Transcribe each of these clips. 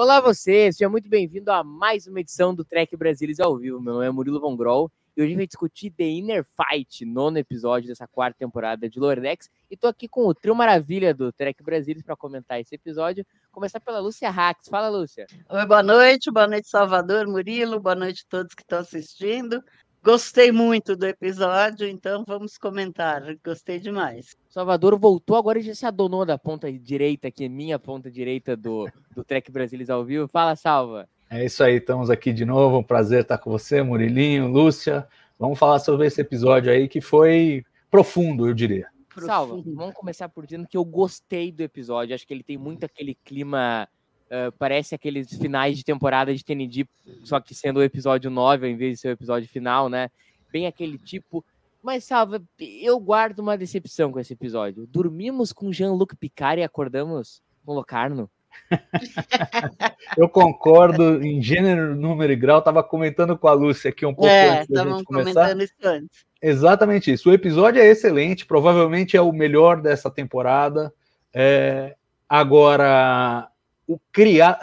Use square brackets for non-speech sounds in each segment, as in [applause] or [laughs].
Olá você, seja muito bem-vindo a mais uma edição do Trek Brasilis ao vivo. Meu nome é Murilo Von Groll e hoje a gente vai discutir The Inner Fight, nono episódio dessa quarta temporada de Lower Decks. E tô aqui com o trio maravilha do Trek Brasilis para comentar esse episódio. Começar pela Lúcia Hax. Fala, Lúcia. Oi, boa noite, boa noite, Salvador, Murilo, boa noite a todos que estão assistindo. Gostei muito do episódio, então vamos comentar. Gostei demais. Salvador voltou, agora já se adonou da ponta direita, aqui, minha ponta direita do, do Trek Brasilis ao vivo. Fala, Salva. É isso aí, estamos aqui de novo. Um prazer estar com você, Murilinho, Lúcia. Vamos falar sobre esse episódio aí que foi profundo, eu diria. Salva, Profundo. vamos começar por dizendo que eu gostei do episódio. Acho que ele tem muito aquele clima. Ah, parece aqueles finais de temporada de TND, só que sendo o episódio 9 ao invés de ser o episódio final, né? Bem aquele tipo. Mas, Salva, eu guardo uma decepção com esse episódio. Dormimos com Jean-Luc Picard e acordamos com Locarno. [laughs] Eu concordo em gênero, número e grau. Estava comentando com a Lúcia aqui um pouco É, antes da estavam gente começar. comentando isso antes. Exatamente isso. O episódio é excelente, provavelmente é o melhor dessa temporada. É, agora,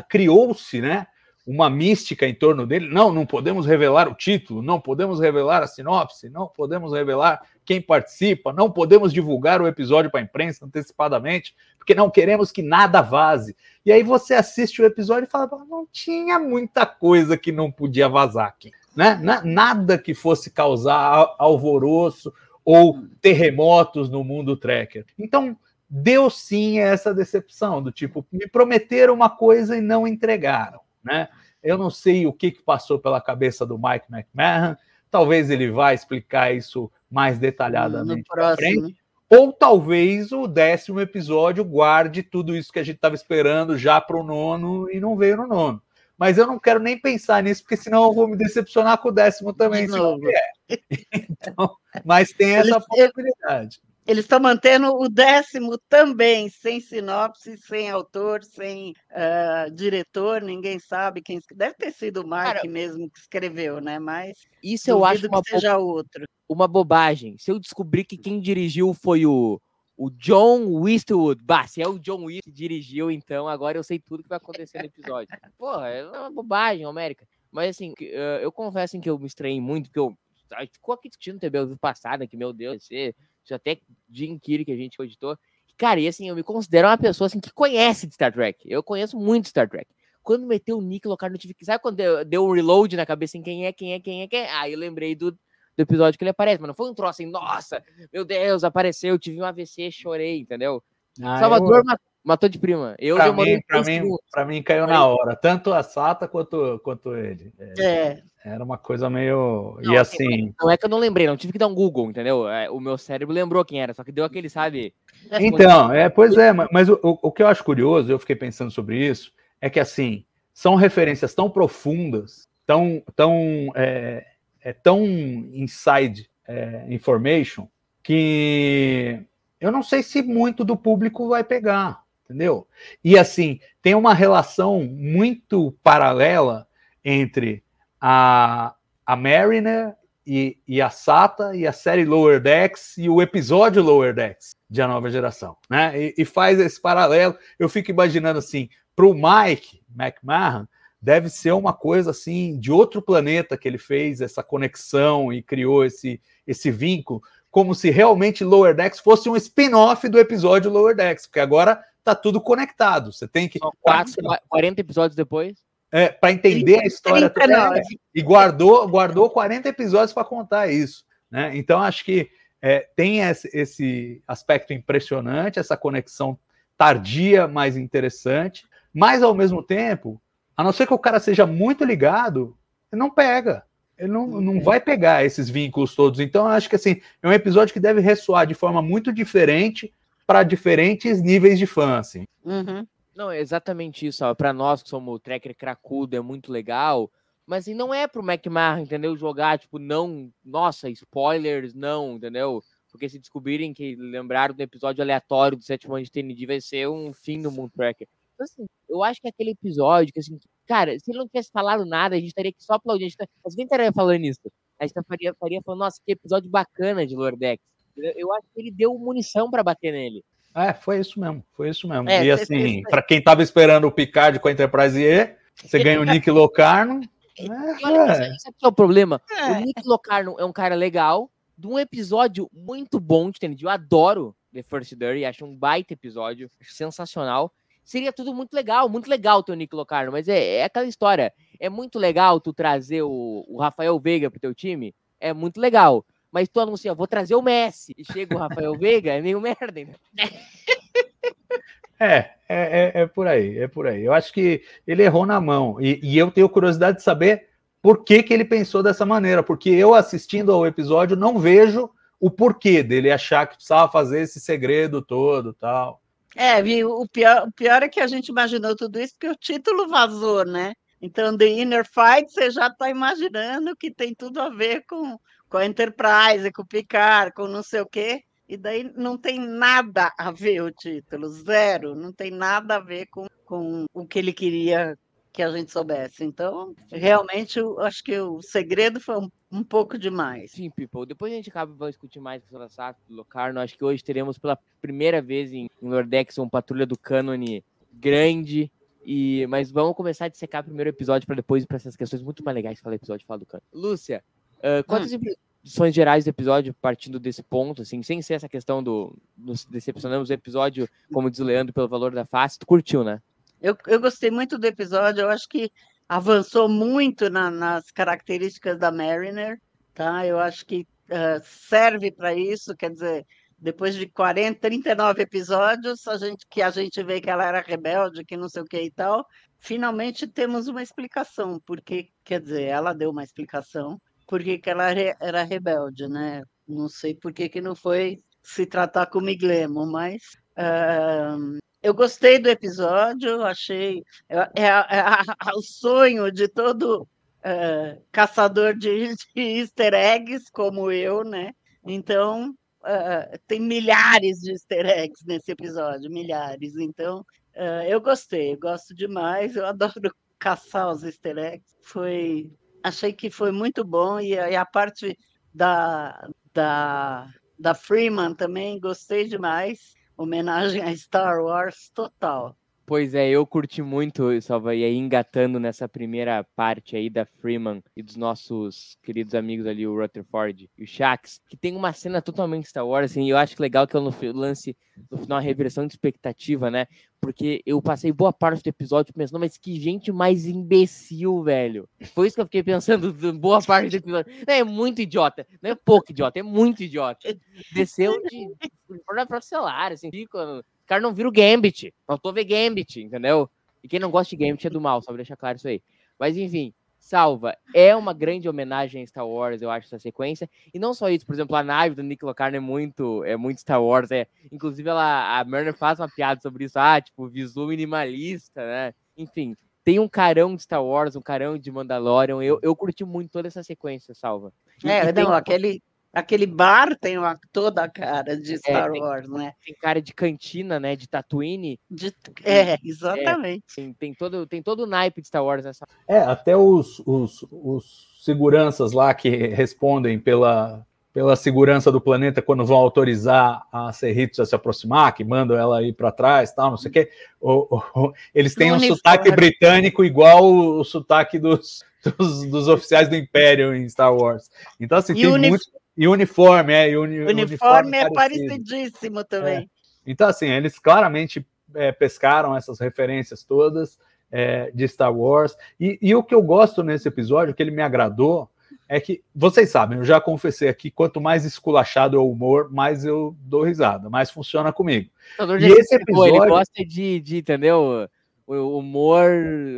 criou-se, né, uma mística em torno dele. Não, não podemos revelar o título, não podemos revelar a sinopse, não podemos revelar quem participa, não podemos divulgar o episódio para a imprensa antecipadamente, porque não queremos que nada vaze. E aí você assiste o episódio e fala, não tinha muita coisa que não podia vazar aqui né? Na- Nada que fosse causar al- alvoroço ou terremotos no mundo tracker. Então, deu sim essa decepção do tipo, me prometeram uma coisa e não entregaram, né? Eu não sei o que, que passou pela cabeça do Mike McMahon, talvez ele vá explicar isso mais detalhadamente pra frente. Ou talvez o décimo episódio guarde tudo isso que a gente estava esperando já para o nono e não veio no nono. Mas eu não quero nem pensar nisso, porque senão eu vou me decepcionar com o décimo também. Se não vier. [laughs] Então, mas tem essa possibilidade. Eles estão mantendo o décimo também, sem sinopse, sem autor, sem ah, diretor, ninguém sabe quem. Deve ter sido o Mark Cara, mesmo que escreveu, né? Mas Isso eu acho uma, que bo- seja outro. uma bobagem. Se eu descobrir que quem dirigiu foi o, o John Eastwood, bah, se é o John Eastwood que dirigiu, então agora eu sei tudo que vai acontecer no episódio. [laughs] Porra, é uma bobagem, América. Mas assim, eh, eu confesso que eu me estranhei muito, porque eu a gente ficou aqui discutindo também o passado, que meu Deus, você, até Jim Kiri que a gente cogitou. Cara, e assim, eu me considero uma pessoa assim que conhece de Star Trek. Eu conheço muito Star Trek. Quando meteu o Nick Locar no TV, sabe quando deu, deu um reload na cabeça em quem é, quem é, quem é, quem é? Aí eu lembrei do, do episódio que ele aparece, mas não foi um troço assim, nossa, meu Deus, apareceu, tive um AVC, chorei, entendeu? Ah, Salvador eu- matou de prima. Eu Pra mim, pra, mim, pra mim caiu na hora, tanto a Sata quanto, quanto ele. É, É, Era uma coisa meio. Não, e assim. Não é que eu não lembrei, não tive que dar um Google, entendeu? É, o meu cérebro lembrou quem era, só que deu aquele, sabe? Então, é, pois é, ma- mas o, o- o que eu acho curioso, eu fiquei pensando sobre isso, é que assim, são referências tão profundas, tão, tão, é, é tão inside é, information, que eu não sei se muito do público vai pegar, entendeu? E assim, tem uma relação muito paralela entre a, a Mariner e, e a Sata e a série Lower Decks e o episódio Lower Decks de A Nova Geração, né? E, e faz esse paralelo. Eu fico imaginando assim, para o Mike McMahon, deve ser uma coisa assim de outro planeta que ele fez essa conexão e criou esse, esse vínculo, como se realmente Lower Decks fosse um spin-off do episódio Lower Decks, porque agora tá tudo conectado. Você tem que quatro, 40 episódios depois. é, para entender a história toda, 39. e guardou guardou 40 episódios para contar isso, né? Então acho que é, tem esse, esse aspecto impressionante, essa conexão tardia, mas interessante, mas ao mesmo tempo, a não ser que o cara seja muito ligado, não pega. Ele não, não vai pegar esses vínculos todos. Então, eu acho que assim, é um episódio que deve ressoar de forma muito diferente para diferentes níveis de fã. Assim. Uhum. Não, é exatamente isso. Para nós que somos tracker cracudo, é muito legal. Mas assim, não é pro McMahon, entendeu? Jogar, tipo, não. Nossa, spoilers, não, entendeu? Porque se descobrirem que lembraram do episódio aleatório do sétimo ano de TND, vai ser um fim do Moon Tracker. Então, assim, eu acho que aquele episódio, que assim, cara, se ele não tivesse falado nada, a gente estaria aqui só aplaudindo. A gente, tá, a gente estaria falando isso. A gente faria, faria falando, nossa, que episódio bacana de Lordex. Eu acho que ele deu munição para bater nele. É, foi isso mesmo, foi isso mesmo. É, e assim, para quem tava esperando o Picard com a Enterprise E, você ganha o [laughs] Nick Locarno. Olha, É, esse é o problema. É. O Nick Locarno é um cara legal, de um episódio muito bom de TND. Eu adoro The First Dirty, acho um baita episódio, acho sensacional. Seria tudo muito legal, muito legal ter o Nick Locarno, mas é, é aquela história. É muito legal tu trazer o, o Rafael Veiga pro teu time, é muito legal. Mas tu anuncia, vou trazer o Messi, e chega o Rafael [laughs] Veiga, é meio merda, né? É, é, é, é por aí, é por aí. Eu acho que ele errou na mão. E, e eu tenho curiosidade de saber por que, que ele pensou dessa maneira, porque eu assistindo ao episódio não vejo o porquê dele achar que precisava fazer esse segredo todo tal. É, viu? O pior, o pior é que a gente imaginou tudo isso porque o título vazou, né? Então, The Inner Fight, você já está imaginando que tem tudo a ver com, com a Enterprise, com o Picard, com não sei o quê. E daí não tem nada a ver o título, zero. Não tem nada a ver com, com o que ele queria que a gente soubesse. Então, realmente, eu acho que o segredo foi um, um pouco demais. Sim, people. Depois a gente acaba vai discutir mais sobre a do Locarno. Acho que hoje teremos pela primeira vez em, em Lordex uma patrulha do cânone grande. E, mas vamos começar a dissecar primeiro o episódio para depois ir para essas questões muito mais legais que falar episódio falar do cânone. Lúcia, ah, quantas impressões gerais do episódio partindo desse ponto, assim, sem ser essa questão do nos decepcionamos o episódio, como diz o Leandro, pelo valor da face, tu curtiu, né? Eu, eu gostei muito do episódio, eu acho que avançou muito na- nas características da Mariner, tá? Eu acho que eh, serve para isso, quer dizer, depois de 40, 39 episódios, a gente, que a gente vê que ela era rebelde, que não sei o que e tal, finalmente temos uma explicação, porque, quer dizer, ela deu uma explicação, por que ela era rebelde, né? Não sei por que que não foi se tratar com o Miglemo, mas ah, eu gostei do episódio, achei é, é a- é a- o sonho de todo eh, caçador de, de easter eggs como eu, né? Então eh, tem milhares de easter eggs nesse episódio, milhares. Então eu gostei, eu gosto demais, eu adoro caçar os easter eggs. Foi, achei que foi muito bom e, e a parte da, da da Freeman também gostei demais. Homenagem a Star Wars total. Pois é, eu curti muito, Salva, e aí engatando nessa primeira parte aí da Freeman e dos nossos queridos amigos ali, o Rutherford e o Shax, que tem uma cena totalmente Star Wars, assim, e eu acho que legal que é no lance, no final, a reversão de expectativa, né? Porque eu passei boa parte do episódio pensando, mas que gente mais imbecil, velho. Foi isso que eu fiquei pensando [laughs] boa parte do episódio. Não, é muito idiota, não é pouco idiota, é muito idiota. [laughs] Desceu de. Própria celular, assim, fica. Os caras não viram o Gambit. Faltou ver Gambit, entendeu? E quem não gosta de Gambit é do mal, só pra deixar claro isso aí. Mas enfim, salva. É uma grande homenagem a Star Wars, eu acho, essa sequência. E não só isso, por exemplo, a nave do Nick Locarno é muito, é muito Star Wars. É, inclusive, ela, a Mariner faz uma piada sobre isso. Ah, tipo, visu minimalista, né? Enfim, tem um carão de Star Wars, um carão de Mandalorian. Eu, eu curti muito toda essa sequência, salva. E- É, e tem- não, aquele, aquele bar tem uma, toda a cara de Star tem- Wars, né? tem cara de cantina, né? De Tatooine. De- é, exatamente. Tem, tem, todo, tem todo o naipe de Star Wars nessa. É, até os, os, os seguranças lá que respondem pela, pela segurança do planeta quando vão autorizar a Cerritos a se aproximar, que mandam ela ir para trás, tal, não sei o quê. O- o- eles têm um uniforme. sotaque britânico igual o, o sotaque dos, dos, dos oficiais do Império em Star Wars. Então, assim, E tem muito. E uniforme, é. E uni, O uniforme é parecido. parecidíssimo também. Então, assim, eles claramente é, pescaram essas referências todas é, de Star Wars. E, e o que eu gosto nesse episódio, que ele me agradou, é que, vocês sabem, eu já confessei aqui, quanto mais esculachado é o humor, mais eu dou risada, mais funciona comigo. E esse explicou, Ele episódio- gosta de, de entendeu? O humor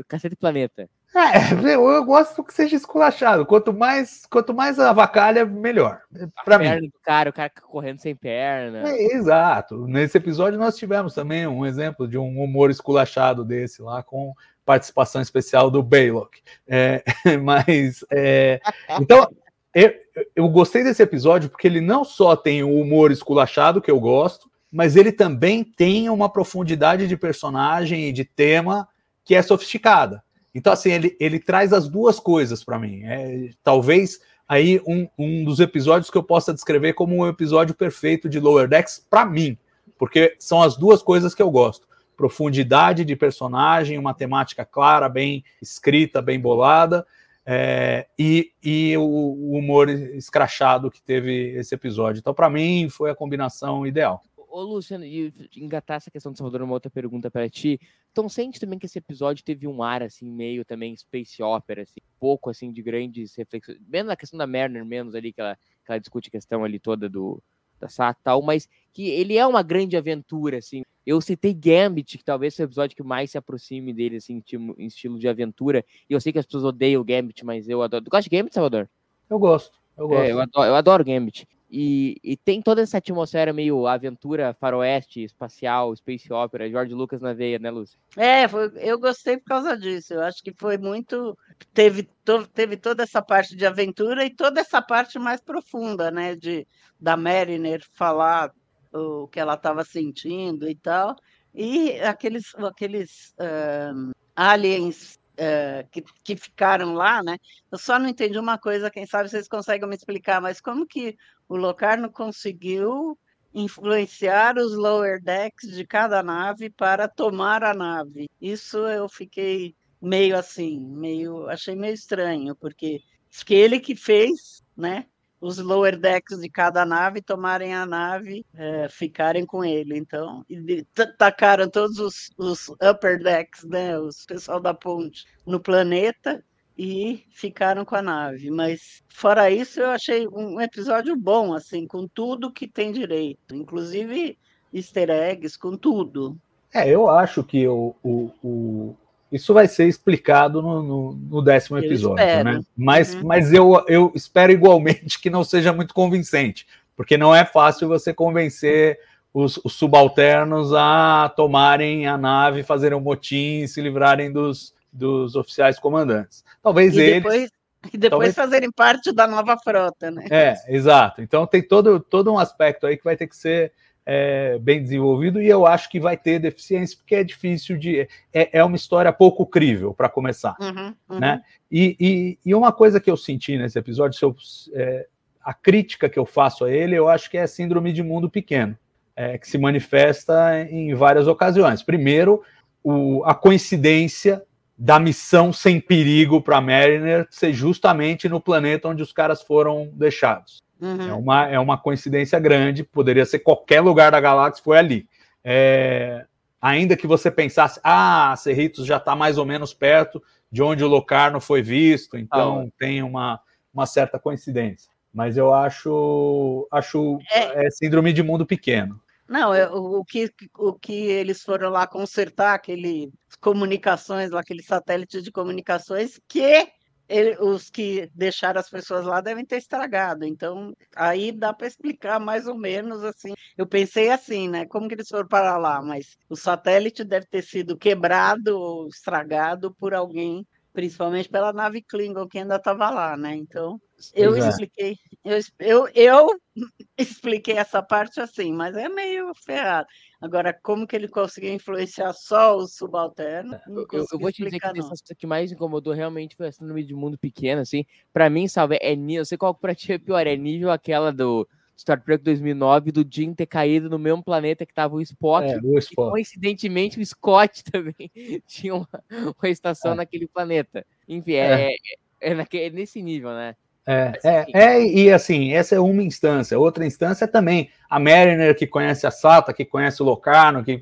Cacete Planeta. É, [laughs] eu, eu gosto que seja esculachado. Quanto mais, quanto mais avacalha, melhor. Para mim. perna do cara, o cara correndo sem perna. É, exato. Nesse episódio nós tivemos também um exemplo de um humor esculachado desse lá, com participação especial do Baylock. É, [laughs] mas, é, então, eu, eu gostei desse episódio porque ele não só tem o humor esculachado, que eu gosto, mas ele também tem uma profundidade de personagem e de tema que é sofisticada. Então, assim, ele, ele traz as duas coisas para mim. É, talvez aí um, um dos episódios que eu possa descrever como um episódio perfeito de Lower Decks para mim, porque são as duas coisas que eu gosto. Profundidade de personagem, uma temática clara, bem escrita, bem bolada, é, e, e o, o, humor escrachado que teve esse episódio. Então, para mim, foi a combinação ideal. Ô, Luciano, e engatar essa questão do Salvador, uma outra pergunta para ti. Então, sente também que esse episódio teve um ar, assim, meio também space opera, assim, pouco, assim, de grandes reflexões, menos na questão da Mariner, menos ali, que ela, que ela discute a questão ali toda do, da SAT e tal, mas que ele é uma grande aventura, assim. Eu citei Gambit, que talvez seja o episódio que mais se aproxime dele, assim, em estilo de aventura, e eu sei que as pessoas odeiam o Gambit, mas eu adoro. Tu gosta de Gambit, Salvador? Eu gosto, eu gosto. É, eu adoro, eu adoro Gambit. E, e, tem toda essa atmosfera meio aventura faroeste, espacial, space opera, George Lucas na veia, né, Lúcia? É, foi, eu gostei por causa disso. Eu acho que foi muito. Teve, to, teve toda essa parte de aventura e toda essa parte mais profunda, né? De, da Mariner falar o que ela estava sentindo e tal. E aqueles, aqueles uh, aliens uh, que, que ficaram lá, né? Eu só não entendi uma coisa, quem sabe vocês conseguem me explicar, mas como que o Locarno conseguiu influenciar os lower decks de cada nave para tomar a nave. Isso eu fiquei meio assim, meio achei meio estranho, porque que ele que fez, né? Os lower decks de cada nave tomarem a nave, é, ficarem com ele. Então, e tacaram todos os, os upper decks, né? Os pessoal da ponte no planeta e ficaram com a nave. Mas fora isso, eu achei um episódio bom, assim, com tudo que tem direito, inclusive easter eggs, com tudo. É, eu acho que o, o, o... isso vai ser explicado no, no, no décimo episódio, né? Mas, uhum. mas eu, eu espero igualmente que não seja muito convincente, porque não é fácil você convencer os, os subalternos a tomarem a nave, fazerem um motim, se livrarem dos, dos oficiais comandantes. Talvez e eles. Depois, e depois talvez... fazerem parte da nova frota, né? É, exato. Então tem todo, todo um aspecto aí que vai ter que ser é, bem desenvolvido e eu acho que vai ter deficiência porque é difícil de. É, é uma história pouco crível para começar. Uhum, uhum. Né? E, e, e, uma coisa que eu senti nesse episódio, se eu, é, a crítica que eu faço a ele, eu acho que é a síndrome de mundo pequeno, é, que se manifesta em várias ocasiões. Primeiro, o, a coincidência da missão sem perigo para Mariner ser justamente no planeta onde os caras foram deixados. Uhum. É, uma, é uma coincidência grande, poderia ser qualquer lugar da galáxia, foi ali. É, ainda que você pensasse, ah, Cerritos já está mais ou menos perto de onde o Locarno foi visto, então ah, tem uma, uma certa coincidência. Mas eu acho, acho é, é síndrome de mundo pequeno. Não, é, o, que, o que eles foram lá consertar, aquele comunicações, aquele satélite de comunicações, que ele, os que deixaram as pessoas lá devem ter estragado. Então, aí dá para explicar mais ou menos assim. Eu pensei assim, né? Como que eles foram para lá? Mas o satélite deve ter sido quebrado ou estragado por alguém, principalmente pela nave Klingon que ainda estava lá, né? Então, eu é. expliquei, eu, eu, eu [laughs] expliquei essa parte assim, mas é meio ferrado. Agora, como que ele conseguiu influenciar só os subalternos? Eu, eu, vou te dizer que a coisa que mais incomodou realmente foi essa nome de mundo pequeno, assim. Para mim, salve, é nível, eu sei qual para ti é pior, é nível aquela do Star Trek 2009 do Jim ter caído no mesmo planeta que tava o Spock. É, o Spock. E, coincidentemente, o Scott [laughs] também tinha uma, uma estação é. naquele planeta. Enfim, é, é. é, naquele, é nesse nível, né? É, é, é, e assim, essa é uma instância. Outra instância é também a Mariner, que conhece a Sata, que conhece o Locarno, que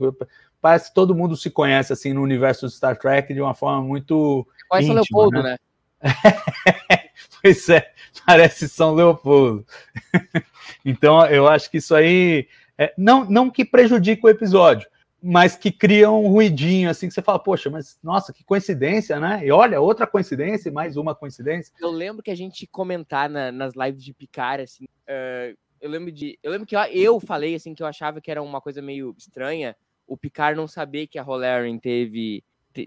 parece que todo mundo se conhece assim no universo de Star Trek de uma forma muito. Conhece íntima, o Leopoldo, né? né? [laughs] [laughs] pois é, parece São Leopoldo. [laughs] então, eu acho que isso aí. É, não, não que prejudique o episódio, mas que criam um ruidinho, assim, que você fala, poxa, mas nossa, que coincidência, né? E olha, outra coincidência, mais uma coincidência. Eu lembro que a gente comentar na- nas lives de Picar, assim, eh, eu lembro de. Eu lembro que eu, eu falei assim que eu achava que era uma coisa meio estranha o Picard não saber que a Rolaren teve.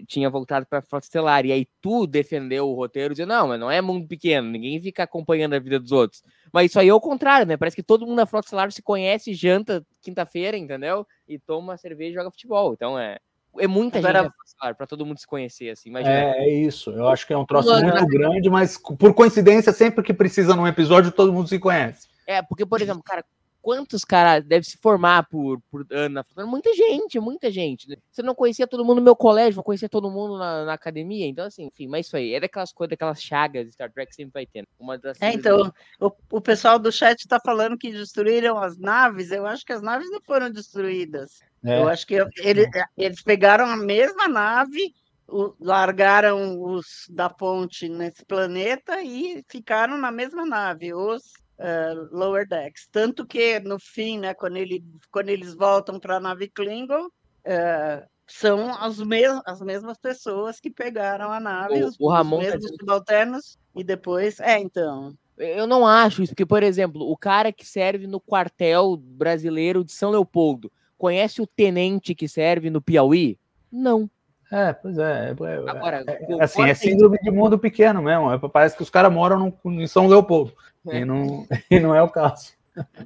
Tinha voltado para Frota Estelar. E aí tu defendeu o roteiro dizendo, não, mas não é mundo pequeno, ninguém fica acompanhando a vida dos outros. Mas isso aí é o contrário, né? Parece que todo mundo na Frota Estelar se conhece, janta quinta-feira, entendeu? E toma cerveja e joga futebol. Então é. É muita Agora- gente Frota Estelar, pra todo mundo se conhecer, assim. Imagina. É, é isso. Eu acho que é um troço Logo, muito né? grande, mas por coincidência, sempre que precisa num episódio, todo mundo se conhece. É, porque, por exemplo, cara, quantos caras devem se formar por, por ano na faculdade? Muita gente, muita gente. né? Você não conhecia todo mundo no meu colégio, vou conhecer todo mundo na, na academia. Então, assim, enfim, mas isso aí. É daquelas coisas, daquelas chagas de Star Trek que sempre vai tendo. Uma das É, então, o, o pessoal do chat está falando que destruíram as naves. Eu acho que as naves não foram destruídas. É. Eu acho que ele- eles pegaram a mesma nave, o- largaram os da ponte nesse planeta e ficaram na mesma nave, os eh, Lower Decks. Tanto que no fim, né, quando, ele, quando eles voltam para a nave Klingon, eh, são as, mes as mesmas pessoas que pegaram a nave, O- os, o Ramon os tá mesmos dizendo- subalternos, e depois. É, então. Eu não acho isso, porque, por exemplo, o cara que serve no quartel brasileiro de São Leopoldo conhece o tenente que serve no Piauí? Não. É, pois é. é- é- Agora, é- assim, é síndrome de mundo pequeno mesmo. é- parece que os caras moram no- em São Leopoldo. É. E, não, [laughs] e não é o caso.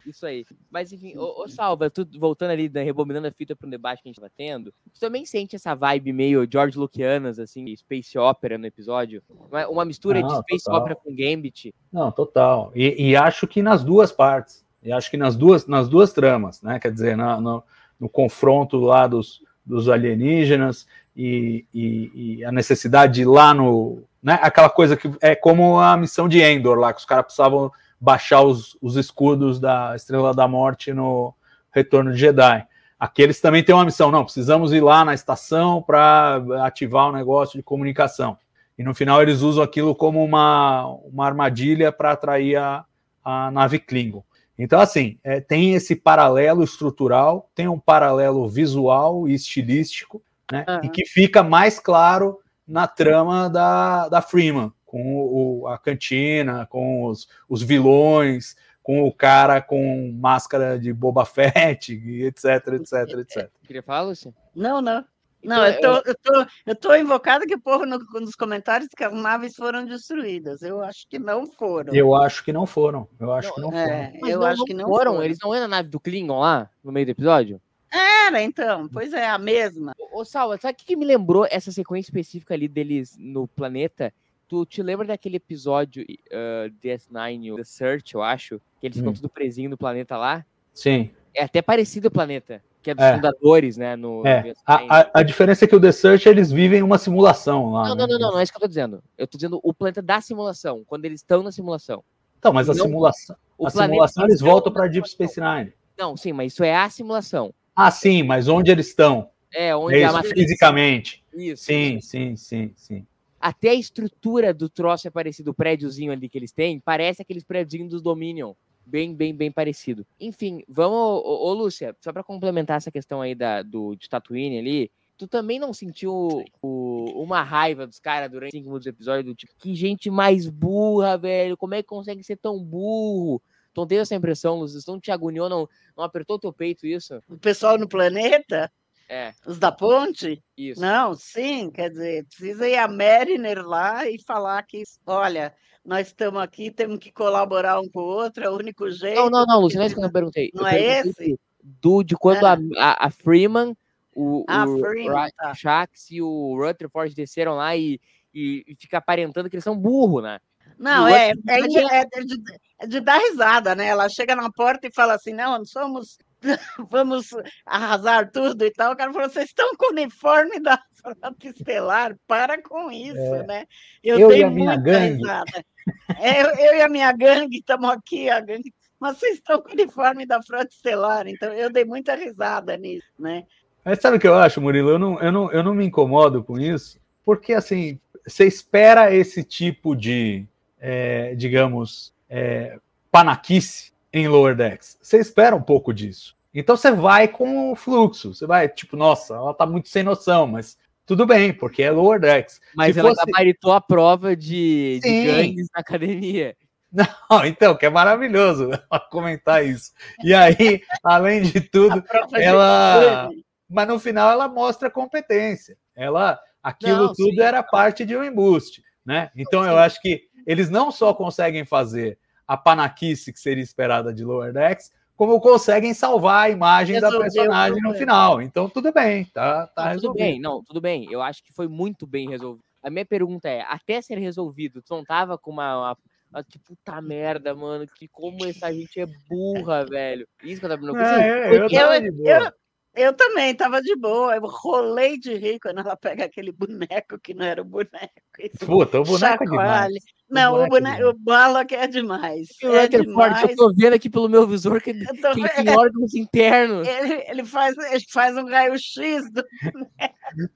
Isso aí. Mas enfim, ô, ô Salva, tu voltando ali, né, rebobinando a fita para um debate que a gente tava tendo, tu também sente essa vibe meio George Lucianas, assim, Space Opera no episódio? Uma, uma mistura de Não, Space total. Opera com Gambit. Não, total. E, e acho que nas duas partes. E acho que nas duas, nas duas tramas, né? Quer dizer, na- no, no confronto lá dos, dos alienígenas e, e- e a necessidade de ir lá no. Né? Aquela coisa que é como a missão de Endor lá, que os caras precisavam baixar os, os escudos da Estrela da Morte no Retorno de Jedi. Aqui eles também têm uma missão, não, precisamos ir lá na estação para ativar o negócio de comunicação. E no final eles usam aquilo como uma, uma armadilha para atrair a, a nave Klingon. Então, assim, é, tem esse paralelo estrutural, tem um paralelo visual e estilístico, né? Aham. E que fica mais claro na trama da, da Freeman, com o, a cantina, com os, os vilões, com o cara com máscara de Boba [laughs] Fett, etc, etc, [laughs] etc. Queria falar, Lúcia? Não, não. Não, Então, eu tô, eu, tô, eu tô invocada que o povo no- nos comentários que as naves foram destruídas. Eu acho que não foram. Eu acho que não foram. Eu acho que não foram. É, Mas eu não- acho não que não foram. foram. Eles não entram na nave do Klingon lá, no meio do episódio? Era, então. Pois é, a mesma. Ô, ô, Salva, sabe o que, que me lembrou essa sequência específica ali deles no planeta? Tu te lembra daquele episódio uh, DS9, o The Search, eu acho? Que eles ficam Hum. tudo presinho no planeta lá? Sim. É até parecido o planeta, que é dos É. fundadores, né? No, no É, DS9. a, a, a diferença é que o The Search eles vivem uma simulação lá. Não, né? não, não, não, não é isso que eu tô dizendo. Eu tô dizendo o planeta da simulação, quando eles estão na simulação. Então, mas a Não, simulação, O a planeta simulação eles voltam para Deep. Space Nine. Não, sim, mas isso é a simulação. Ah, sim, mas onde eles estão? É, onde É a matriz- fisicamente. Isso. Sim, sim, sim, sim. Até a estrutura do troço é parecido, o prédiozinho ali que eles têm, parece aqueles prédiozinhos dos Dominion. Bem, bem, bem parecido. Enfim, vamos. Ô, ô, Lúcia, só pra complementar essa questão aí da, do, de Tatooine ali, tu também não sentiu o- uma raiva dos caras durante cinco minutos do episódio? Do tipo, que gente mais burra, velho. Como é que consegue ser tão burro? Não teve essa impressão? Tu não te agoniou, não, não apertou teu peito isso? O pessoal no planeta, É, os da ponte, isso. não, sim, quer dizer, precisa ir a Mariner lá e falar que, olha, nós estamos aqui, temos que colaborar um com o outro, é o único jeito. Não, não, não, Lúcia, não é isso que eu perguntei. Não eu é perguntei esse? Do, de quando Ah. a, a, Freeman, o, Ah, o Freeman, tá. Shax e o Rutherford desceram lá e, e, e fica aparentando que eles são burro, né? Não, é, é, é de, é de dar risada, né? Ela chega na porta e fala assim: não, somos, [laughs] vamos arrasar tudo e tal. O cara falou: vocês estão com o uniforme da Frota Estelar, para com isso, É. né? Eu dei e a minha muita gangue. risada. É, eu, eu e a minha gangue estamos aqui, a gangue. Mas vocês estão com o uniforme da Frota Estelar, então eu dei muita risada nisso, né? Mas sabe o que eu acho, Murilo? Eu não, eu não, eu não me incomodo com isso, porque assim, você espera esse tipo de, é, digamos, é, panaquice em Lower Decks. Você espera um pouco disso. Então você vai com o fluxo. Você vai, tipo, nossa, ela tá muito sem noção, mas tudo bem, porque é Lower Decks. Mas Se ela fosse- gabaritou a prova de, de gangues na academia. [laughs] Não, então, que é maravilhoso comentar isso. E aí, [laughs] além de tudo, ela. Mas no final ela mostra competência. Ela, aquilo Não, tudo sim. era parte de um embuste, né? Então eu acho que eles não só conseguem fazer a panaquice que seria esperada de Lower Decks, como conseguem salvar a imagem da Resolver o personagem no final. Então tudo bem, tá, tá Não, tudo resolvido. bem, não, tudo bem. Eu acho que foi muito bem resolvido. A minha pergunta é, até ser resolvido, tu não tava com uma, uma, que puta merda, mano, que como essa gente é burra, velho. Isso que eu tava não É, eu, eu, boa. eu- Eu também estava de boa, eu rolei de rir quando ela pega aquele boneco que não era o boneco. Puta, o boneco é demais. chacoalha. Não, o, boneco é boneco, demais. o Balak é demais. O É Roger Forte, demais. eu tô vendo aqui pelo meu visor que, Eu tô que ele tem órgãos internos. Ele, ele, faz, ele faz um raio-x do.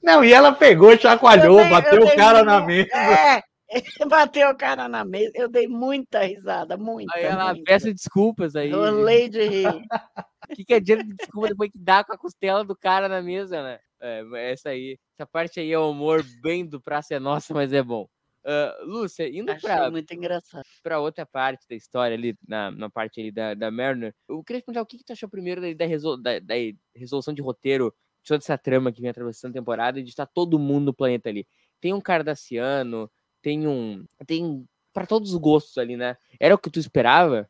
Não, e ela pegou, chacoalhou, bateu eu o cara na mesa. É, [laughs] bateu o cara na mesa. Eu dei muita risada, muita. Aí ela muita. peça desculpas aí. Rolei de rir. O [laughs] que, que adianta de desculpa depois que dá com a costela do cara na mesa, né? É, essa aí, essa parte aí é o humor bem do Praça é Nossa, mas é bom. Ah, Lúcia, indo pra, muito engraçado. pra outra parte da história ali, na, na parte ali da, da Mariner, eu queria te perguntar o que, que tu achou primeiro da, da, resol- da- da resolução de roteiro de toda essa trama que vem atravessando a temporada e de estar todo mundo no planeta ali. Tem um Cardassiano, tem um. Tem para todos os gostos ali, né? Era o que tu esperava?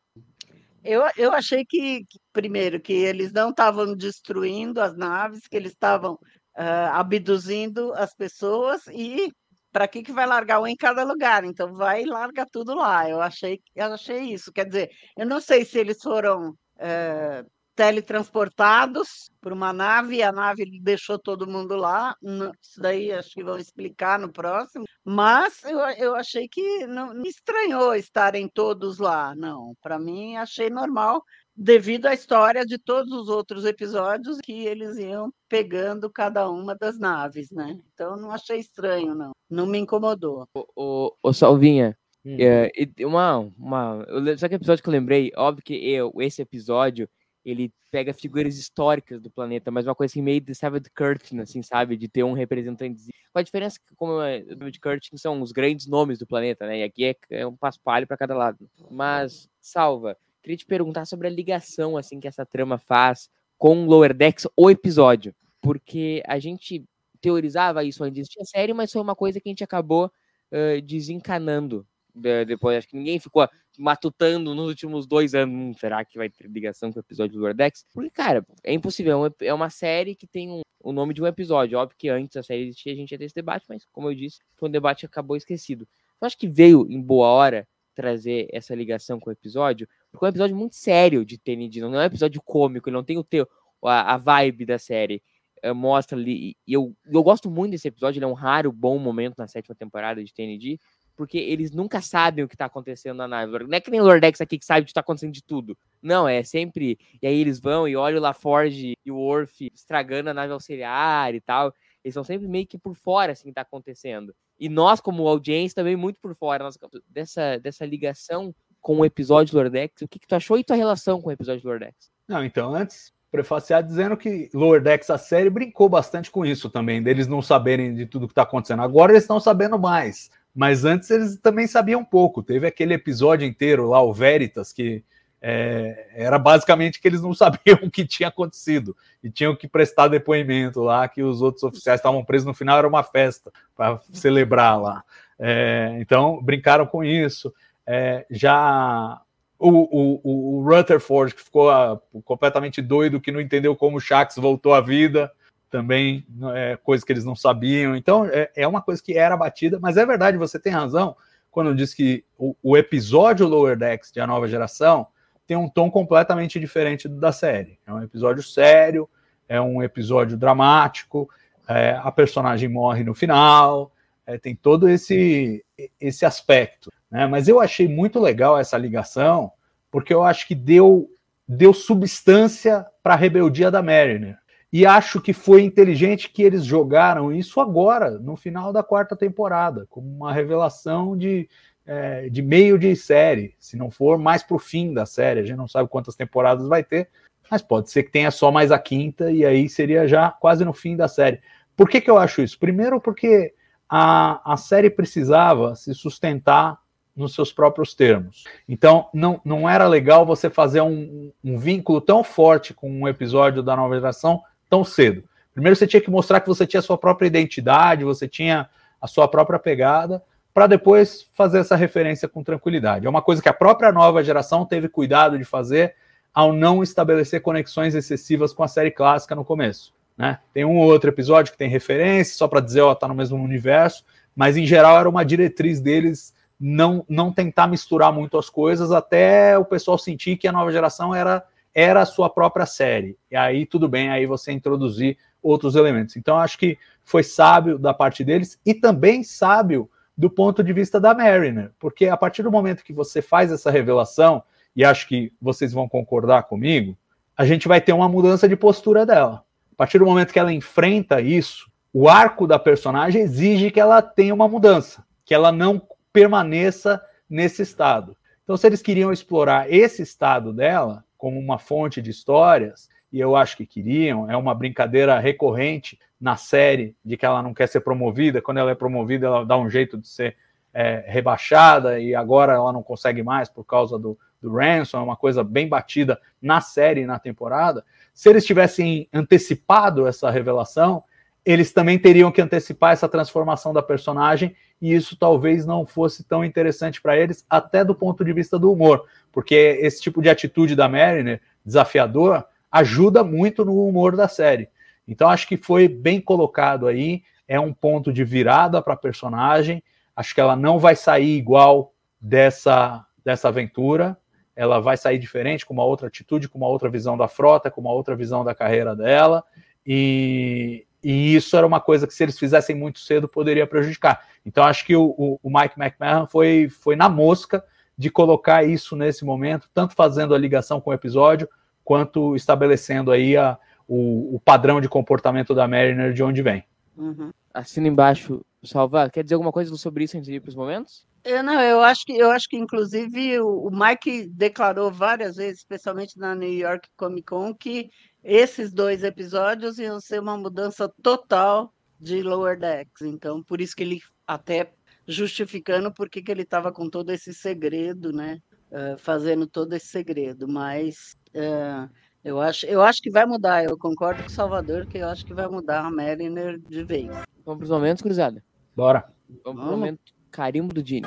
Eu, eu achei que, que, primeiro, que eles não estavam destruindo as naves, que eles estavam ah, abduzindo as pessoas e para que, que vai largar um em cada lugar? Então vai e larga tudo lá. Eu achei, eu achei isso. Quer dizer, eu não sei se eles foram eh, teletransportados por uma nave e a nave deixou todo mundo lá. Isso daí acho que vão explicar no próximo. Mas eu, eu achei que não me estranhou estarem todos lá. Não, para mim achei normal, devido à história de todos os outros episódios que eles iam pegando cada uma das naves, né? Então não achei estranho, não. Não me incomodou. Ô, ô Salvinha, Hum. É, uma, uma, só que episódio que eu lembrei, óbvio que eu, esse episódio, ele pega figuras históricas do planeta, mas uma coisa assim, meio de David Curtin, assim, sabe? De ter um representante. Com a diferença que, como é, o David Curtin são os grandes nomes do planeta, né? E aqui é, é um paspalho para cada lado. Mas, Salva, queria te perguntar sobre a ligação, assim, que essa trama faz com Lower Decks, o episódio. Porque a gente teorizava isso antes de a série, mas foi uma coisa que a gente acabou eh, desencanando de- depois. Acho que ninguém ficou matutando nos últimos dois anos. Hum, será que vai ter ligação com o episódio do Lordex? Porque, cara, é impossível. É uma- É uma série que tem um- o nome de um episódio. Óbvio que antes da série existia, a gente ia ter esse debate, mas, como eu disse, foi um debate que acabou esquecido. Eu acho que veio em boa hora trazer essa ligação com o episódio, porque é um episódio muito sério de TND, não é um episódio cômico, ele não tem o teu, a, a vibe da série. Eh, mostra ali, e eu, eu gosto muito desse episódio, ele é um raro bom momento na sétima temporada de TND, porque eles nunca sabem o que tá acontecendo na nave. Não é que nem o Lordex aqui que sabe o que tá acontecendo de tudo. Não, é sempre. E aí eles vão e olham o LaForge e o Worf estragando a nave auxiliar e tal. Eles são sempre meio que por fora, assim, que tá acontecendo. E nós, como audiência, também muito por fora nós- dessa, dessa ligação com o episódio Lordex. O que, que tu achou e tua relação com o episódio Lordex? Não, então, antes, prefaciar dizendo que Lower Decks, a série, brincou bastante com isso também, deles não saberem de tudo que está acontecendo. Agora eles estão sabendo mais, mas antes eles também sabiam pouco. Teve aquele episódio inteiro lá, o Veritas, que é, era basicamente que eles não [laughs] sabiam o que tinha acontecido e tinham que prestar depoimento lá, que os outros oficiais estavam presos. No final era uma festa para celebrar lá. É, então, brincaram com isso. É, já o, o, o Rutherford, que ficou ah, completamente doido, que não entendeu como o Shax voltou à vida, também é coisa que eles não sabiam. Então, é, é uma coisa que era batida, mas é verdade, você tem razão quando diz que o, o episódio Lower Decks de A Nova Geração tem um tom completamente diferente do da série. É um episódio sério, é um episódio dramático, é, a personagem morre no final, é, tem todo esse, esse aspecto. Né? Mas eu achei muito legal essa ligação, porque eu acho que deu, deu substância para a rebeldia da Mariner. E acho que foi inteligente que eles jogaram isso agora, no final da quarta temporada, como uma revelação de, é, de meio de série, se não for mais para o fim da série. A gente não sabe quantas temporadas vai ter, Mas pode ser que tenha só mais a quinta, e aí seria já quase no fim da série. Por que, que eu acho isso? Primeiro, porque a, a série precisava se sustentar nos seus próprios termos. Então, não, não era legal você fazer um, um vínculo tão forte com um episódio da nova geração tão cedo. Primeiro, você tinha que mostrar que você tinha a sua própria identidade, você tinha a sua própria pegada, para depois fazer essa referência com tranquilidade. É uma coisa que a própria nova geração teve cuidado de fazer ao não estabelecer conexões excessivas com a série clássica no começo. Né? Tem um ou outro episódio que tem referência, só para dizer, ó, tá no mesmo universo, mas em geral era uma diretriz deles não, não tentar misturar muito as coisas até o pessoal sentir que a nova geração era, era a sua própria série. E aí tudo bem, aí você introduzir outros elementos. Então acho que foi sábio da parte deles e também sábio do ponto de vista da Mariner, porque a partir do momento que você faz essa revelação, e acho que vocês vão concordar comigo, a gente vai ter uma mudança de postura dela. A partir do momento que ela enfrenta isso, o arco da personagem exige que ela tenha uma mudança, que ela não permaneça nesse estado. Então, se eles queriam explorar esse estado dela como uma fonte de histórias, e eu acho que queriam, é uma brincadeira recorrente na série de que ela não quer ser promovida, quando ela é promovida, ela dá um jeito de ser é, rebaixada e agora ela não consegue mais por causa do, do Ransom, é uma coisa bem batida na série e na temporada. Se eles tivessem antecipado essa revelação, eles também teriam que antecipar essa transformação da personagem e isso talvez não fosse tão interessante para eles, até do ponto de vista do humor, porque esse tipo de atitude da Mariner, desafiador, ajuda muito no humor da série. Então acho que foi bem colocado aí, é um ponto de virada para a personagem. Acho que ela não vai sair igual dessa dessa aventura, ela vai sair diferente, com uma outra atitude, com uma outra visão da frota, com uma outra visão da carreira dela. E, e isso era uma coisa que, se eles fizessem muito cedo, poderia prejudicar. Então, acho que o, o, Mike McMahon foi, foi na mosca de colocar isso nesse momento, tanto fazendo a ligação com o episódio, quanto estabelecendo aí a, o, o padrão de comportamento da Mariner de onde vem. Uhum. Assina embaixo, Salvar. Quer dizer alguma coisa sobre isso antes de ir para os momentos? Eu não, eu acho que eu acho que inclusive o, o Mike declarou várias vezes, especialmente na New York Comic Con, que esses dois episódios iam ser uma mudança total de Lower Decks. Então, por isso que ele até justificando por que ele estava com todo esse segredo, né? Uh, fazendo todo esse segredo. Mas uh, eu, acho, eu acho que vai mudar. Eu concordo com o Salvador que eu acho que vai mudar a Mariner de vez. Vamos para os momentos, cruzada? Bora. Vamos para o momento carimbo do Dini.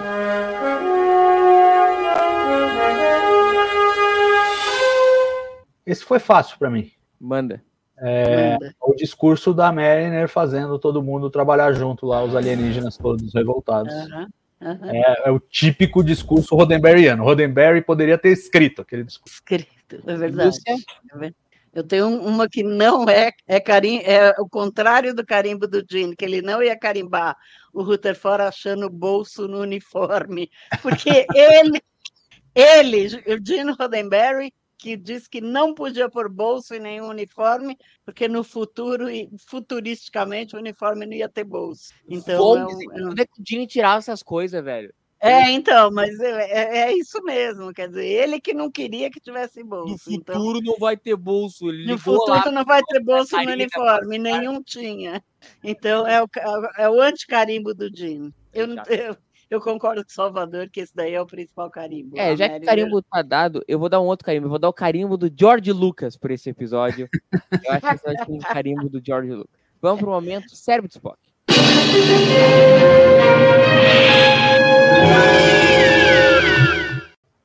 Esse foi fácil para mim. Manda. É, o discurso da Mariner fazendo todo mundo trabalhar junto lá, os alienígenas todos revoltados. Uhum, uhum. É, é, o típico discurso Roddenberryano. Roddenberry poderia ter escrito aquele discurso. Escrito, é verdade. É Eu tenho uma que não é, é, carim, é o contrário do carimbo do Gene, que ele não ia carimbar o Rutherford achando o bolso no uniforme, porque [laughs] ele, ele, o Gene Roddenberry, que disse que não podia pôr bolso em nenhum uniforme, porque no futuro, futuristicamente, o uniforme não ia ter bolso. Então, é que o Dini tirava essas coisas, velho? É, então, mas é, é, é, isso mesmo, quer dizer, ele que não queria que tivesse bolso. No então futuro então, não vai ter bolso. No futuro lá, não vai ter bolso no uniforme, nenhum tinha. Então é o, é o anticarimbo do Jim. Eu, eu, eu concordo com o Salvador que esse daí é o principal carimbo. É, já que o carimbo tá dado, eu vou dar um outro carimbo. Eu vou dar o carimbo do George Lucas por esse episódio. eu acho que esse é um carimbo do George Lucas. Vamos pro momento cérebro de Spock.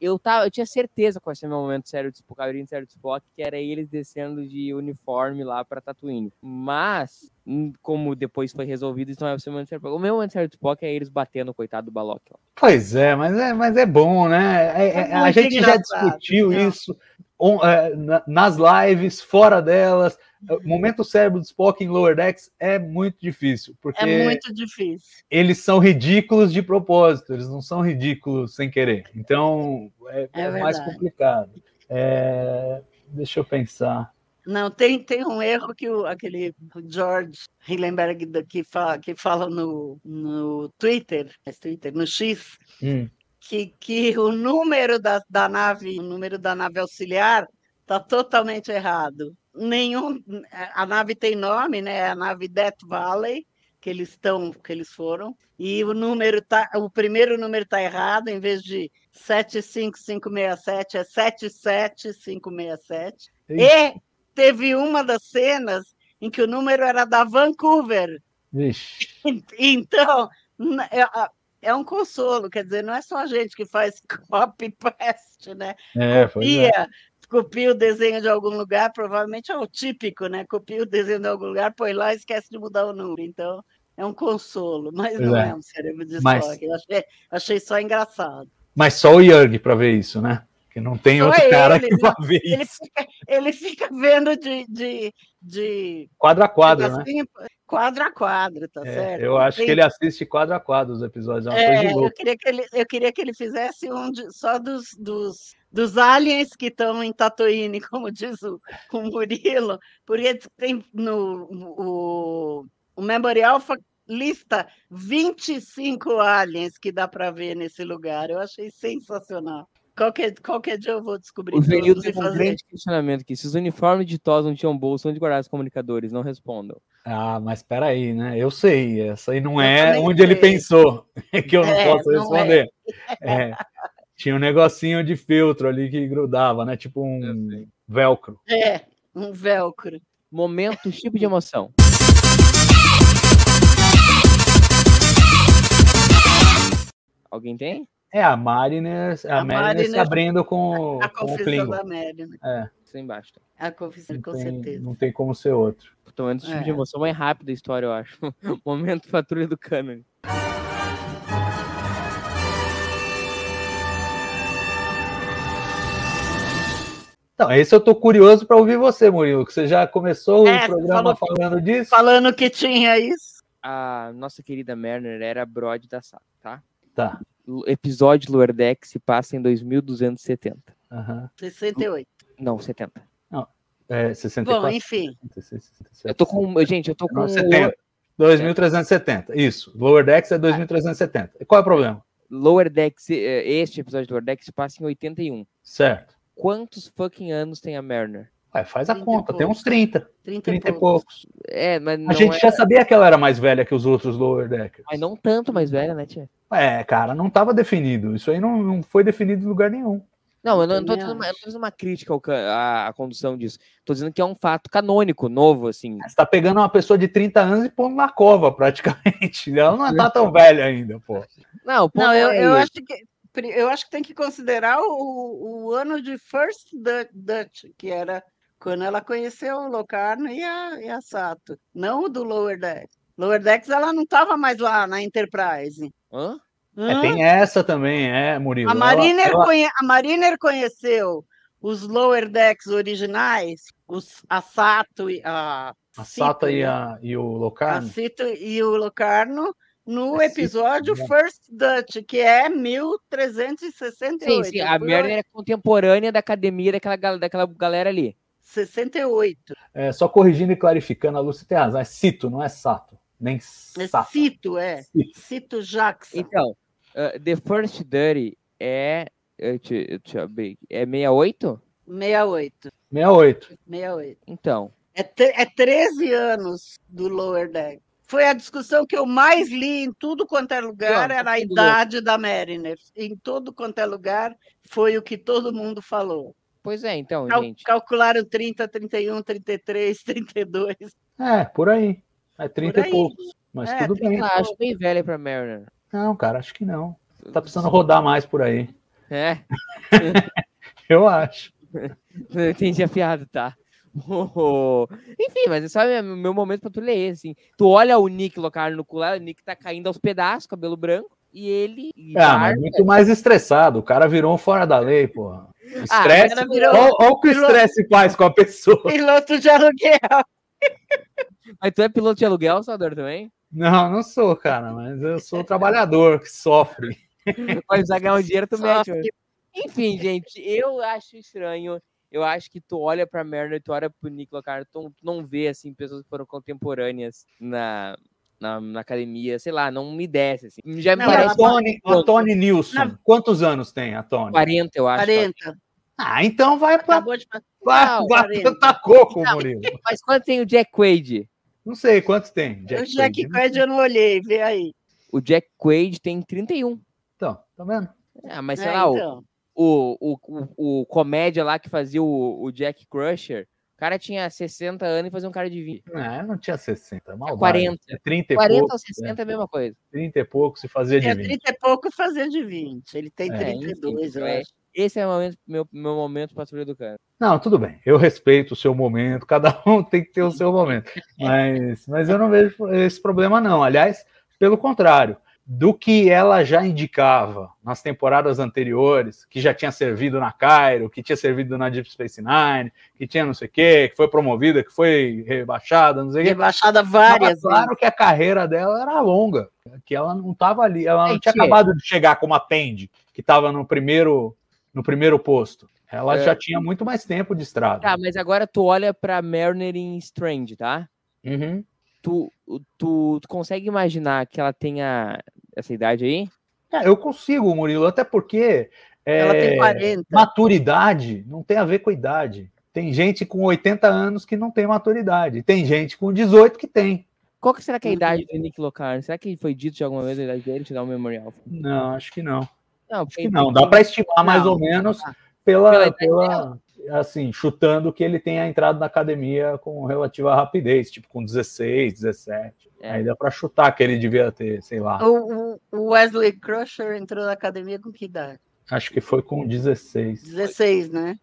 Eu, tava, eu tinha certeza com esse meu momento sério de Spock, sério de Spock, que era eles descendo de uniforme lá para Tatooine. Mas, hum, como depois foi resolvido, isso não é o seu momento sério. O meu momento sério de Spock é eles batendo o coitado do Balok. Pois é, mas é, mas é bom, né? É, é, é a gente já discutiu isso on, é, nas lives, fora delas momento cérebro do Spock em Lower Decks é muito difícil, porque é muito difícil. Eles são ridículos de propósito, eles não são ridículos sem querer. Então é, é, é mais complicado. É, deixa eu pensar. Não, tem, tem um erro que o, aquele George Hillenberg que fala, que fala no, no Twitter, Twitter, no X, hum. que, que o número da, da nave, o número da nave auxiliar Tá totalmente errado. Nenhum. A nave tem nome, né? A nave Death Valley, que eles estão, que eles foram. E o número tá, o primeiro número tá errado, em vez de 75567 é 77567. E teve uma das cenas em que o número era da Vancouver. Vixe. [laughs] Então, é, é um consolo, quer dizer, não é só a gente que faz [laughs] copy-paste, né? É, é. Copia, o desenho de algum lugar, provavelmente é o típico, né? Copia o desenho de algum lugar, põe lá e esquece de mudar o número. Então, é um consolo, mas Pois não é. é um cérebro de Mas- achei, achei só engraçado. Mas só o Jurg para ver isso, né? Que não tem Só outro cara ele, que vai ver Ele isso. fica, ele fica vendo de, de, de Quadro a quadro, né? pedacinho, quadro a quadro, tá É, certo? eu acho Tem- que ele assiste quadro a quadro os episódios, é uma coisa É, eu queria que ele, eu queria que ele fizesse um de- só dos, dos, dos aliens que estão em Tatooine, [laughs] como diz o, o Murilo, porque tem no o, o Memory Alpha lista 25 aliens que dá para ver nesse lugar. Eu achei sensacional. Qualquer, qualquer dia eu vou descobrir O Venil teve um grande questionamento aqui. Se os uniformes de TOS não tinham bolsa, onde guardar os comunicadores? Não respondam. Ah, mas peraí, né? Eu sei, essa aí não Eu é onde ele sei. pensou, [laughs] que eu não É, posso não é. responder. [laughs] É, tinha um negocinho de filtro ali que grudava, né? Tipo um velcro. É, um velcro. Momento, tipo de emoção. Alguém tem? É a Mariner, a, A Mariner se Mariner- abrindo com, A com o confissão Klingon. da Mary, né? É, embaixo. tá? A confissão, não, com tem, certeza. não tem como ser outro. Tomando esse tipo de É. emoção mais rápido a história, eu acho. [laughs] Momento patrulha do cânone. Então, esse eu tô curioso para ouvir você, Murilo, que você já começou É, o programa falou falando disso. Falando que tinha isso. A nossa querida Mariner era brod da sala, tá? Tá. O episódio Lower Deck se passa em 2270. aham. 68. Não, 70. É, 64. Bom, enfim. 66, 67. Eu tô com. Gente, eu tô com. Não, 70. 2370. Isso. Lower Decks é 2370. E qual é o problema? Lower Deck, se- eh, este episódio do Lower Deck se passa em 81. Certo. Quantos fucking anos tem a Mariner? Ué, faz a 30 conta, tem uns 30, 30, 30 e poucos. poucos. É, mas não, A gente é, já sabia que ela era mais velha que os outros Lower Deckers. mas não tanto mais velha, né, tia? É, cara, não estava definido. Isso aí não, não foi definido em lugar nenhum. Não, eu não, eu não tô Também dizendo uma, crítica à, à condução disso. Tô dizendo que é um fato canônico, novo, assim. Você tá pegando uma pessoa de 30 anos e pondo na cova, praticamente. [laughs] Ela não tá tão velha ainda, pô. Não, o ponto Não, eu, é eu acho que eu acho que tem que considerar o, o ano de First Du- Dutch, que era quando ela conheceu o Locarno e a, e a Sato, não o do Lower Decks. Lower Decks ela não estava mais lá na Enterprise. Hã? É, Hã? tem essa também, é, Murilo. A Ela- Mariner, ela- conhe- a Mariner conheceu os Lower Decks originais, os, a Sato e a, a Cito, Sata e, a, e o a Locarno. Cito e o Locarno no É episódio né? First Dutch, que é 1368. Sim, sim. A Mariner é contemporânea da academia daquela, daquela galera ali. 68. É, só corrigindo e clarificando, a Lúcia tem razão. É Cito, não é Sato. Nem É Sata. Cito, é. Cito. Cito Jackson. Então, uh, The First Dirty é. eu te- eu te abri- É 68? 68. 68. 68. Então. É, é 13 anos do Lower Deck. Foi a discussão que eu mais li em tudo quanto é lugar, Não, era a idade da Mariner. Em todo quanto é lugar, foi o que todo mundo falou. Pois é, então, Cal- gente. calcularam 30, 31, 33, 32. É, por aí. É 30 aí. e poucos. Mas É, tudo bem. Eu acho bem velha pra Mariner. Não, cara, acho que não. Tá precisando rodar mais por aí. É, [laughs] Eu acho. [laughs] eu entendi a piada, tá? [laughs] Enfim, mas sabe, o meu momento pra tu ler, assim. Tu olha o Nick Locarno no cu lá, o Nick tá caindo aos pedaços, cabelo branco, e ele. e Ah, mas muito mais estressado. O cara virou um fora da lei, porra. Ah, Estresse. virou- Olha olha o que o estresse faz com a pessoa. Piloto de aluguel. [laughs] Mas tu é piloto de aluguel, Salvador, também? Não, não sou, cara, mas eu sou o trabalhador que sofre. [laughs] Precisar ganhar um dinheiro, tu Só mete. Enfim, gente, eu acho estranho. Eu acho que tu olha pra Mariner, tu olha pro Nick Locarno, tu, tu não vê, assim, pessoas que foram contemporâneas na, na, na academia, sei lá, não me desce, assim. Já me Não, E a parece Tony, a Tony Nilson, Não. quantos anos tem a Tony? 40, eu acho. 40. Ah, então vai pra, Acabou de passar. Vai, vai 40. cantar coco, Não. Murilo. [laughs] Mas quanto tem o Jack Quaid? Não sei quantos tem. o Jack Quaid. Quaid eu não olhei, vê aí. O Jack Quaid tem 31. Então, tá vendo? Ah, mas sei É, lá, o- então. O, o, o, comédia lá que fazia o, o Jack Crusher, o cara tinha 60 anos e fazia um cara de 20. É, não tinha 60, maldade. 40. É 30 e 40 pouco. ou 60 é a mesma coisa. 30 e pouco se fazia de Tinha 20. 30 e pouco fazia de 20. Ele tem É, 32, eu é. acho. Esse é o momento, meu, meu momento patrulha do cara. Não, tudo bem. Eu respeito o seu momento, [laughs] cada um tem que ter o seu momento. [laughs] Mas, mas eu não vejo esse problema, não. Aliás, pelo contrário, do que ela já indicava nas temporadas anteriores, que já tinha servido na Cairo, que tinha servido na Deep Space Nine, que tinha não sei o quê, que foi promovida, que foi rebaixada, não sei o quê. Rebaixada várias claro que a carreira dela era longa, que ela não estava ali, ela não Gente, tinha acabado de chegar como atende, que estava no primeiro, no primeiro posto. Ela É. já tinha muito mais tempo de estrada. Tá, mas agora tu olha pra Mariner em Strange, tá? Uhum. Tu, tu, tu consegue imaginar que ela tenha essa idade aí? É, eu consigo, Murilo, até porque é, Ela tem 40. maturidade não tem a ver com idade. Tem gente com 80 anos que não tem maturidade. Tem gente com 18 que tem. Qual que será que é a Uhum. idade do Nick Locarno? Será que foi dito de alguma vez a idade dele? Te dar um memorial. Não, acho que não. Não, Acho que não. Dá para estimar mais Não. ou menos pela, Pela idade pela assim, chutando que ele tenha entrado na academia com relativa rapidez, tipo com 16, 17. É. Aí dá para chutar que ele devia ter, sei lá. O, o- Wesley Crusher entrou na academia com que idade? Acho que foi com 16. 16, né?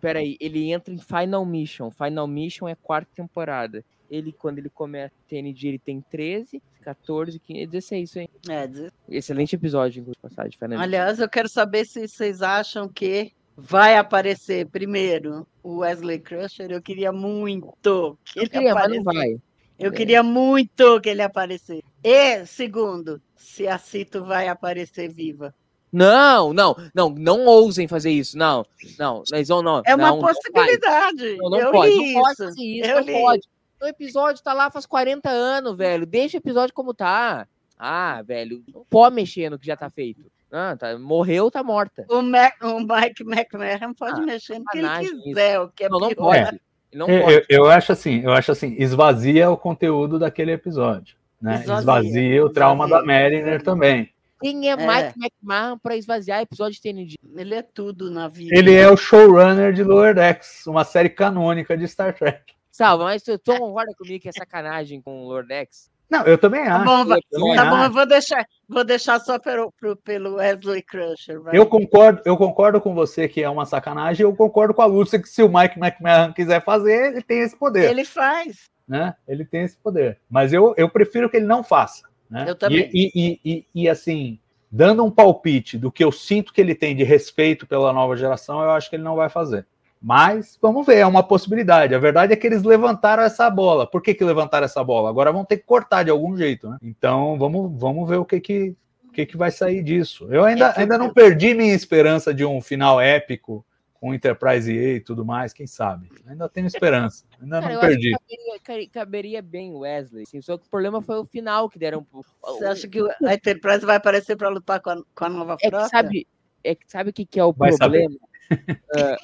Peraí, ele entra em Final Mission. Final Mission é quarta temporada. Ele, quando ele começa TNG, ele tem 13, 14, 15, 16, isso aí. É, 16. Excelente episódio, inclusive, passagem de Final Mission. Aliás, eu quero saber se vocês acham que vai aparecer primeiro o Wesley Crusher. Eu queria muito que Eu ele queria, mas aparecesse. não vai. Eu queria muito que ele aparecesse. E, segundo, se a Cito vai aparecer viva. Não, não, não, não ousem fazer isso. Não, não, eles vão, não. É uma não, não possibilidade. Não, não eu pode, não pode fazer isso, Eu não li. pode. O episódio tá lá faz 40 anos, velho. Deixa o episódio como tá. Ah, velho, não pode mexer no que já tá feito. Ah, tá, morreu, tá morta. O, Ma- o Mike McMahon pode Ah, mexer no que ele quiser, o que é Não, não pior. pode. Ele não Eu, pode. eu- eu acho assim, eu acho assim, esvazia o conteúdo daquele episódio. Né? Esvazia, Esvazia, o trauma esvazia. da Mariner também. Quem é, É. Mike McMahon pra esvaziar episódio de TNG? Ele é tudo na vida. Ele é o showrunner de Lower Decks, uma série canônica de Star Trek. Salva, mas tu, tu concorda comigo que é sacanagem com o Lord X? Não, eu também Tá acho. bom, vai- eu também tá bom, acho. eu vou deixar, vou deixar só pelo, pelo Wesley Crusher. vai. Eu concordo, eu concordo com você que é uma sacanagem, eu concordo com a Lúcia que se o Mike McMahon quiser fazer, ele tem esse poder, Ele faz. né? Ele tem esse poder. Mas eu, eu prefiro que ele não faça. Né? Eu também. E, e, e, e, e, assim, dando um palpite do que eu sinto que ele tem de respeito pela nova geração, eu acho que ele não vai fazer. Mas vamos ver, é uma possibilidade. A verdade é que eles levantaram essa bola. Por que, que levantaram essa bola? Agora vão ter que cortar de algum jeito, né? Então vamos, vamos ver o que, que, o que, que vai sair disso. Eu ainda, ainda não perdi minha esperança de um final épico com Enterprise EA e tudo mais, quem sabe? Ainda tenho esperança. Ainda Cara, não eu acho perdi. que caberia, cabe- caberia bem o Wesley. assim, só que o problema foi o final que deram. pro- Você acha que a Enterprise vai aparecer para lutar com a, com a nova É frota? que sabe, é que sabe o que, que é o Vai saber. problema? [laughs] Ah,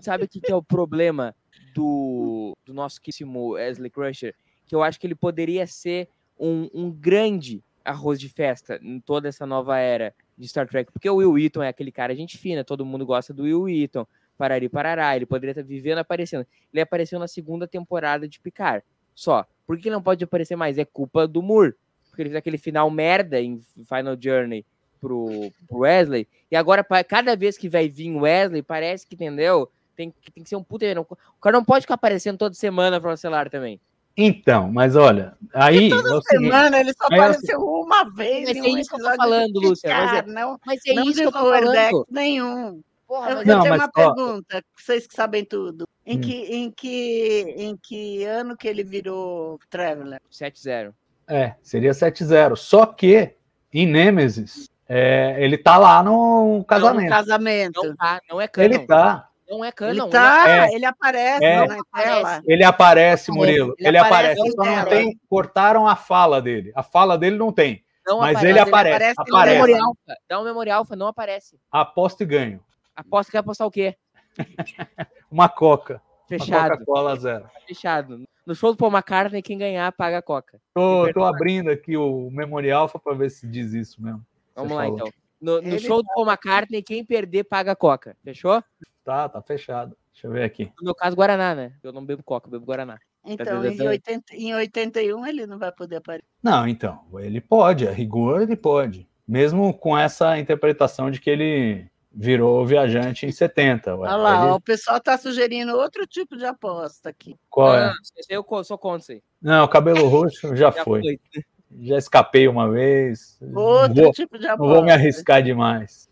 sabe o que, que é o problema do, do nosso queríssimo Wesley Crusher? Que eu acho que ele poderia ser um, um grande arroz de festa em toda essa nova era de Star Trek. Porque o Will Wheaton é aquele cara gente fina, todo mundo gosta do Will Wheaton. Parari parará, ele poderia estar vivendo aparecendo. Ele apareceu na segunda temporada de Picard. Só. Por que ele não pode aparecer mais? É culpa do Moore. Porque ele fez aquele final merda em Final Journey pro, pro Wesley. E agora, cada vez que vai vir Wesley, parece que, entendeu? Tem, que- tem que ser um puta. não- O cara não pode ficar aparecendo toda semana pro celular também. Então, mas olha, aí é o seguinte, Semana, ele só eu- apareceu uma vez Mas é um isso que eu tô falando, Lúcia, mas é- não, Mas é não isso que eu tô falando. nenhum. Porra, Eu, mas eu Não, tenho mas, uma ó- pergunta, vocês que sabem tudo. Em, Hum. que, em, que, em que ano que ele virou Traveler? 7-0. É, seria 7-0. Só que em Nemesis, é, ele tá lá no No casamento. casamento. Não tá, não é canon. Ele tá. Não é Ele canon. tá, É. ele aparece É. na tela. Ele aparece, Murilo. Ele Ele, aparece aparece. Só não tem. Cortaram a fala dele. A fala dele não tem. Não Mas aparece. ele Mas ele aparece. aparece Dá um Aparece. memorial alfa. Dá um memorial alfa, não aparece. Aposto e ganho. Aposta que vai apostar o quê? [laughs] Uma coca. Fechado. Coca-Cola zero. Fechado. No show do Paul McCartney, quem ganhar paga a Coca. Tô, tô abrindo aqui o Memorial para ver se diz isso mesmo. Vamos Você lá, falou. então. No, no show do Paul McCartney, quem perder paga a Coca. Fechou? Tá, tá fechado. Deixa eu ver aqui. No meu caso, Guaraná, né? Eu não bebo Coca, eu bebo Guaraná. Então, em, 80, em 81 ele não vai poder aparecer. Não, então, ele pode, a rigor ele pode. Mesmo com essa interpretação de que ele virou viajante em 70. ué. Olha lá, Ele- ó, o pessoal está sugerindo outro tipo de aposta aqui. Qual não, é? não, aí eu sou contra isso aí. Não, cabelo roxo [laughs] já Já foi. Já escapei uma vez. Não Outro vou, tipo de não aposta. vou me arriscar demais.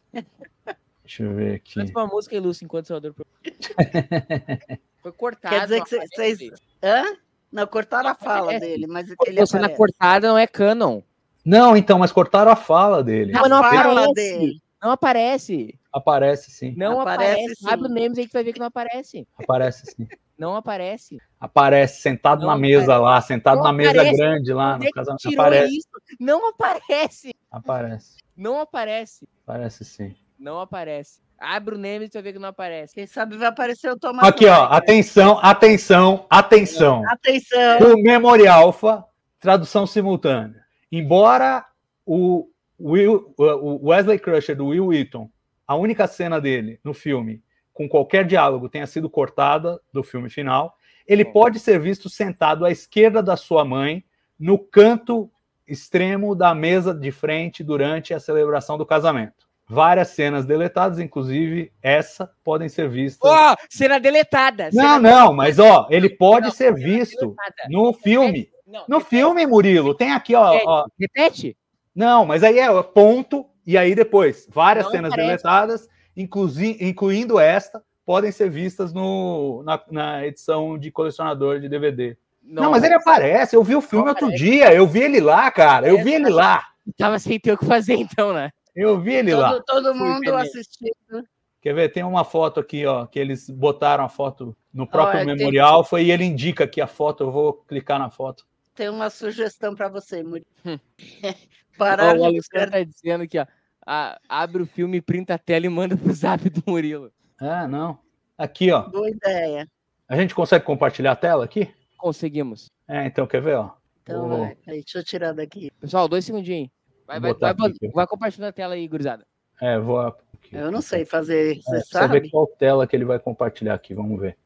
Deixa eu ver aqui. Canta uma música, Lúcio, enquanto pro... [laughs] Foi cortado. Quer dizer que cê- aparece. vocês. Hã? Não, cortaram a fala aparece. dele, mas ele a cena aparece. cortada não é canon. Não, então, mas cortaram a fala dele. Não, mas não A fala aparece. dele. Não aparece. Aparece sim. Não Aparece, aparece. Abre o Names aí que vai ver que não aparece. Aparece sim. Não aparece. Aparece sentado Não na mesa lá, sentado Não na mesa aparece. grande lá no é que casamento. Aparece, isso? Não aparece. aparece. Não aparece. Aparece sim. Não aparece. Abre o e tu vai ver que não aparece. Quem sabe vai aparecer o Thomas. Aqui, ó, atenção, atenção, atenção. Atenção. O Memory Alpha, tradução simultânea. Embora o, Will, o Wesley Crusher do Will Wheaton, a única cena dele no filme, com qualquer diálogo, tenha sido cortada do filme final, ele pode ser visto sentado à esquerda da sua mãe, no canto extremo da mesa de frente durante a celebração do casamento. Várias cenas deletadas, inclusive essa, podem ser vistas. Ó, cena deletada. Não, cena não, mas ó, ele pode Não, ser visto deletada. no filme. Não, No repete, filme, Murilo, tem aqui, ó, repete, ó. Repete? Não, mas aí é ponto, e aí depois, várias Não cenas aparece. deletadas, inclusi- incluindo esta, podem ser vistas no, na, na edição de colecionador de DVD. Não, mas ele aparece, eu vi o filme Não outro aparece. dia, eu vi ele lá, cara, eu vi ele lá, Tava sem ter o que fazer então, né? Eu vi ele lá. Todo, todo Fui mundo assistindo. Quer ver? Tem uma foto aqui, ó, que eles botaram a foto no próprio Olha, tem- Memorial, foi e ele indica aqui a foto, eu vou clicar na foto. Tem uma sugestão para você, Murilo. Hum. [laughs] Parar o Alexandre tá dizendo aqui, ó. a- abre o filme, printa a tela e manda pro zap do Murilo. Ah, não. Aqui, ó. boa ideia. A gente consegue compartilhar a tela aqui? Conseguimos. É, então quer ver, ó? Então Vou- vai. Deixa eu tirar daqui. Pessoal, dois segundinhos. Vai, vai, botar vai, vai compartilhando a tela aí, gurizada. É, vou. aqui. Eu não sei fazer, você É, precisa ver sabe? qual tela que ele vai compartilhar aqui, vamos ver.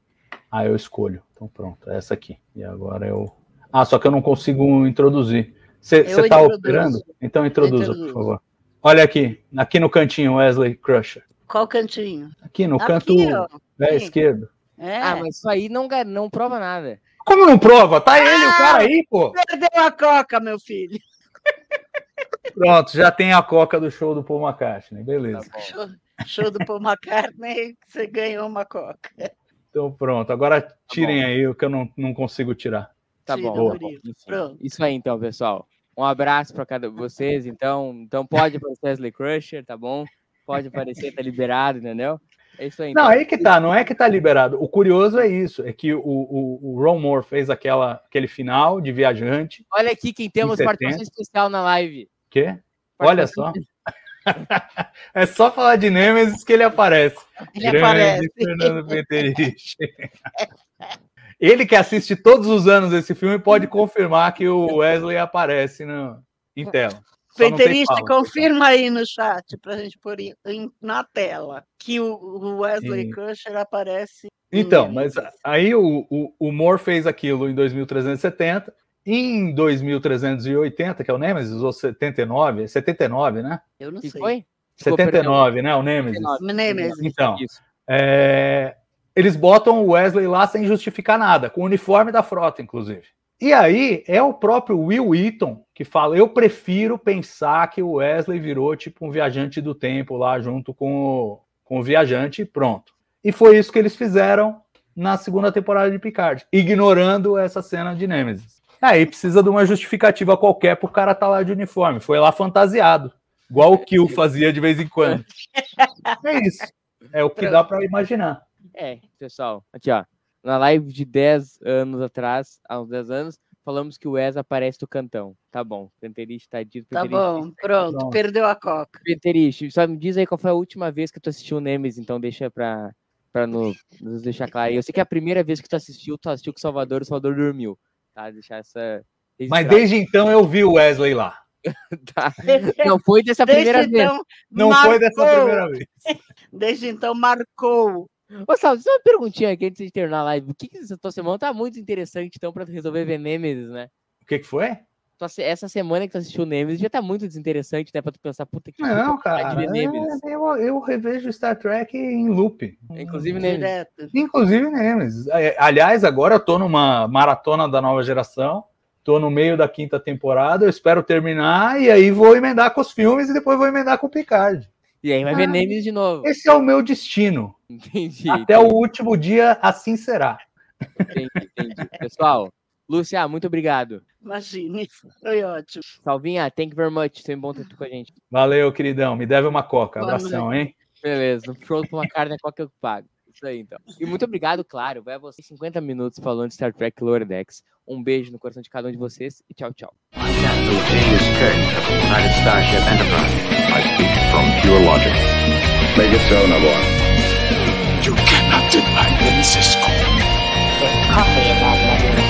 Ah, eu escolho. Então pronto, é essa aqui. E agora eu. Ah, só que eu não consigo introduzir. Você está operando? Então introduza, por favor. Olha aqui, aqui no cantinho, Wesley Crusher. Qual cantinho? Aqui no Aqui, canto é, Sim. esquerdo. É. Ah, mas isso aí não, não prova nada. Como não prova? Tá ele, o cara aí, pô. Perdeu a coca, meu filho. Pronto, já tem a coca do show do Paul McCartney, beleza. Show, show do Paul McCartney, você ganhou uma coca. Então pronto, agora tirem bom. aí o que eu não, não consigo tirar. Tá Tira, bom. Pronto. Isso aí então, pessoal. Um abraço para cada um de vocês. Então, então pode aparecer Wesley Crusher, tá bom? Pode aparecer, tá liberado, entendeu? É isso aí. Não, Então. aí que tá, não é que tá liberado. O curioso é isso, é que o, o, o Ron Moore fez aquela, aquele final de viajante. Olha aqui quem temos 70. participação especial na live. Quê? Olha só. [laughs] é só falar de Nemesis que ele aparece. Ele Grande aparece. Fernando Peterich. [laughs] Ele que assiste todos os anos esse filme pode confirmar que o Wesley aparece no, em tela. Peterista, confirma aí no chat para a gente pôr na tela que o, Wesley Sim. Crusher aparece. Então, mas aí o, o, o Moore fez aquilo em 2370. Em 2380, que é o Nemesis, ou 79, 79, né? Eu não sei. foi? Desculpa, 79, né? O Nemesis. 79. Nemesis. Então, é, eles botam o Wesley lá sem justificar nada, com o uniforme da frota, inclusive. E aí é o próprio Will Wheaton que fala: eu prefiro pensar que o Wesley virou tipo um viajante do tempo lá junto com o, com o viajante e pronto. E foi isso que eles fizeram na segunda temporada de Picard, ignorando essa cena de Nemesis. Aí precisa de uma justificativa qualquer pro cara estar lá de uniforme. Foi lá fantasiado, igual o Kill fazia de vez em quando. [laughs] É isso. É o que dá para imaginar. É, pessoal, aqui ó. Na live de 10 anos atrás, há uns 10 anos, falamos que o Wes aparece do cantão. Tá bom, Penterich tá dito. Tá bom, pronto, Pronto. perdeu a coca. Penterich, só me diz aí qual foi a última vez que tu assistiu o Nemesis, então deixa pra, Pra no- nos deixar claro. Eu sei que é a primeira vez que tu assistiu, tu assistiu com o Salvador, o Salvador dormiu. Tá? Deixar essa. Mas desde então eu vi o Wesley lá. [laughs] tá? Não foi dessa Desde primeira vez. então, Não foi dessa primeira vez. [laughs] Desde então, marcou. Ô, Salvo, só uma perguntinha aqui antes de terminar a live. O que que essa tua semana tá muito interessante, então, pra tu resolver ver Nemesis, né? O que, que foi? Essa semana que tu assistiu Nemesis já tá muito desinteressante, né? Pra tu pensar, puta que Não, cara. ver Nemesis. é- Eu, eu revejo Star Trek em loop. Inclusive Nemesis. Direto. Inclusive Nemesis. É, Aliás, agora eu tô numa maratona da nova geração. Tô no meio da quinta temporada. Eu espero terminar e aí vou emendar com os filmes e depois vou emendar com o Picard. E aí vai ver Ah. Nemesis de novo. Esse é o meu destino. Entendi. Até o último dia, assim será. Entendi, entendi. Pessoal, Lúcia, muito obrigado. Imagine, foi ótimo. Salvinha, thank you very much. Foi bom ter tu com a gente. Valeu, queridão. Me deve uma coca. Boa Abração, hein? Beleza, show pra uma carne, qual que eu pago? Isso aí, então. E muito obrigado, claro. Vai a você 50 minutos falando de Star Trek Lower Decks. Um beijo no coração de cada um de vocês e tchau, tchau. You cannot deny me, Cisco. There's coffee in that letter.